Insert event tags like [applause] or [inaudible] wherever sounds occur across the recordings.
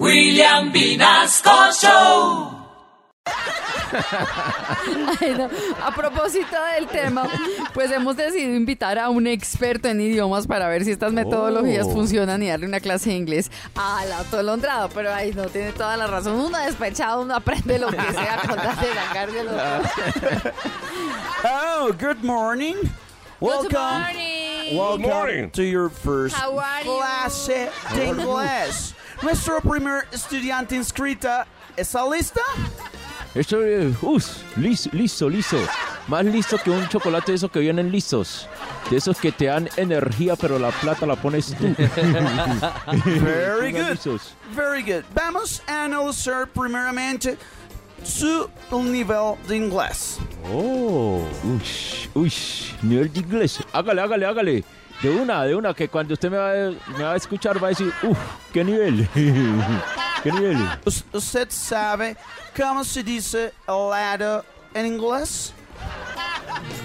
William Vinasco Show. [laughs] Ay, no. A propósito del tema, pues hemos decidido invitar a un experto en idiomas para ver si estas metodologías Oh. funcionan y darle una clase de inglés al autolondrado. Pero ahí no tiene toda la razón. Uno despechado, uno aprende lo que sea con tal de sacarse los- [laughs] Oh, good morning. Welcome. morning. Welcome Good morning. to your first How are you? clase de inglés. Nuestro primer estudiante inscrita está lista. Estoy, us, listo, listo, listo. Más listo que un chocolate de esos que vienen listos. De esos que te dan energía, pero la plata la pones tú. [laughs] Very good. Very good. Vamos a analizar primeramente su nivel de inglés. Oh, uy, uy, nivel de inglés. Hágale, hágale, hágale. De una, de una, que cuando usted me va, me va a escuchar va a decir, uff, qué nivel. [laughs] qué nivel. Us- ¿Usted sabe cómo se dice helado en inglés?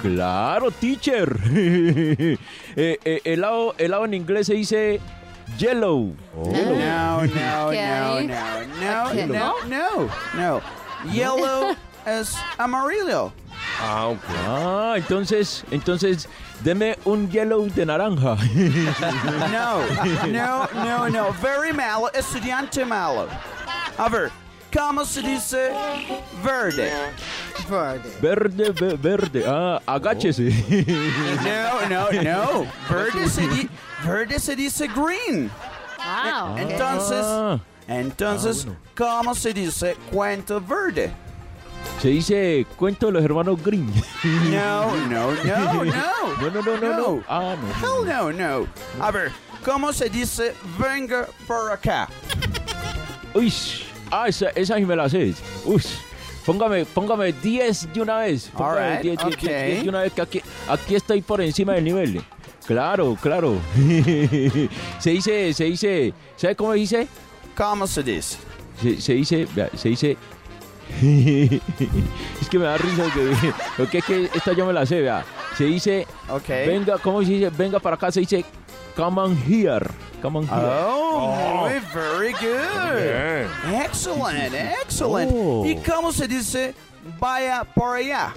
Claro, teacher. [laughs] eh, eh, helado, helado en inglés se dice yellow. No, no, no, ¿Qué no, hay? no, ¿Qué, no, no, no. Yellow [laughs] es amarillo. Ah, entonces, entonces, deme un yellow de naranja. [laughs] No, no, no, no. Very malo, estudiante malo. A ver, ¿cómo se dice verde? verde, ve- verde. Ah, agáchese. [laughs] No, no, no. Verde se, di- verde se dice green. Ah, ok. Entonces, Ah, entonces, bueno. ¿cómo se dice cuento verde? Se dice cuento de los hermanos Green. [laughs] No, no, no, no. No, no, no, no, no. Ah, no. Hell no, no. A ver, ¿cómo se dice venga por acá? Uy, ah, esa, esa sí me la sé. Uy, póngame, póngame 10 de una vez. Póngame Alright, 10, 10, ok. 10 de una vez que aquí, aquí estoy por encima del nivel. Claro, claro. [laughs] se dice, se dice, ¿sabe cómo dice? ¿Cómo se dice? Se, se dice, se dice. Es que me da risa que, porque es que esta yo me la sé, vea. Se dice, venga, ¿cómo se dice? Venga para acá, se dice, come on here. Come on here. Oh, muy very good. Excellent, excellent. Oh. ¿Y cómo se dice vaya por allá?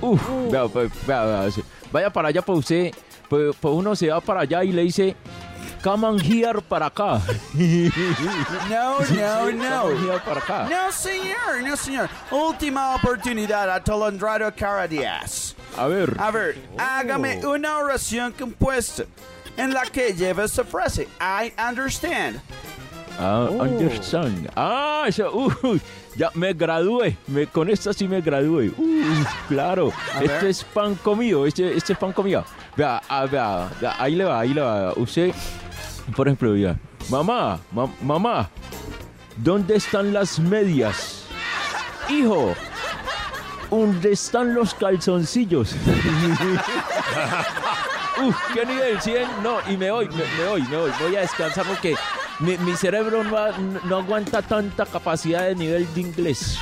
Uf, vea, pues, vea, vea, vaya para allá, pues usted, pues, pues uno se va para allá y le dice, come on here para acá. [laughs] No, no, Come no. on here para acá. No, señor, no, señor. Última oportunidad a Tolondrado Caradias. A ver, A ver, hágame una oración compuesta en la que lleva esta frase. I understand. ah, understand. Ah, eso, uh, ya me gradué, me, con esta sí me gradué. Uh, claro, A este ver. es pan comido, este, este es pan comido. Vea, ah, vea, vea, ahí le va, ahí le va. Usted, [laughs] por ejemplo, diga, mamá, ma- mamá, ¿dónde están las medias? Hijo, ¿dónde están los calzoncillos? [laughs] Uf, qué nivel, 100, no, y me voy, me, voy, me voy, voy a descansar porque mi, cerebro no, no aguanta tanta capacidad de nivel de inglés.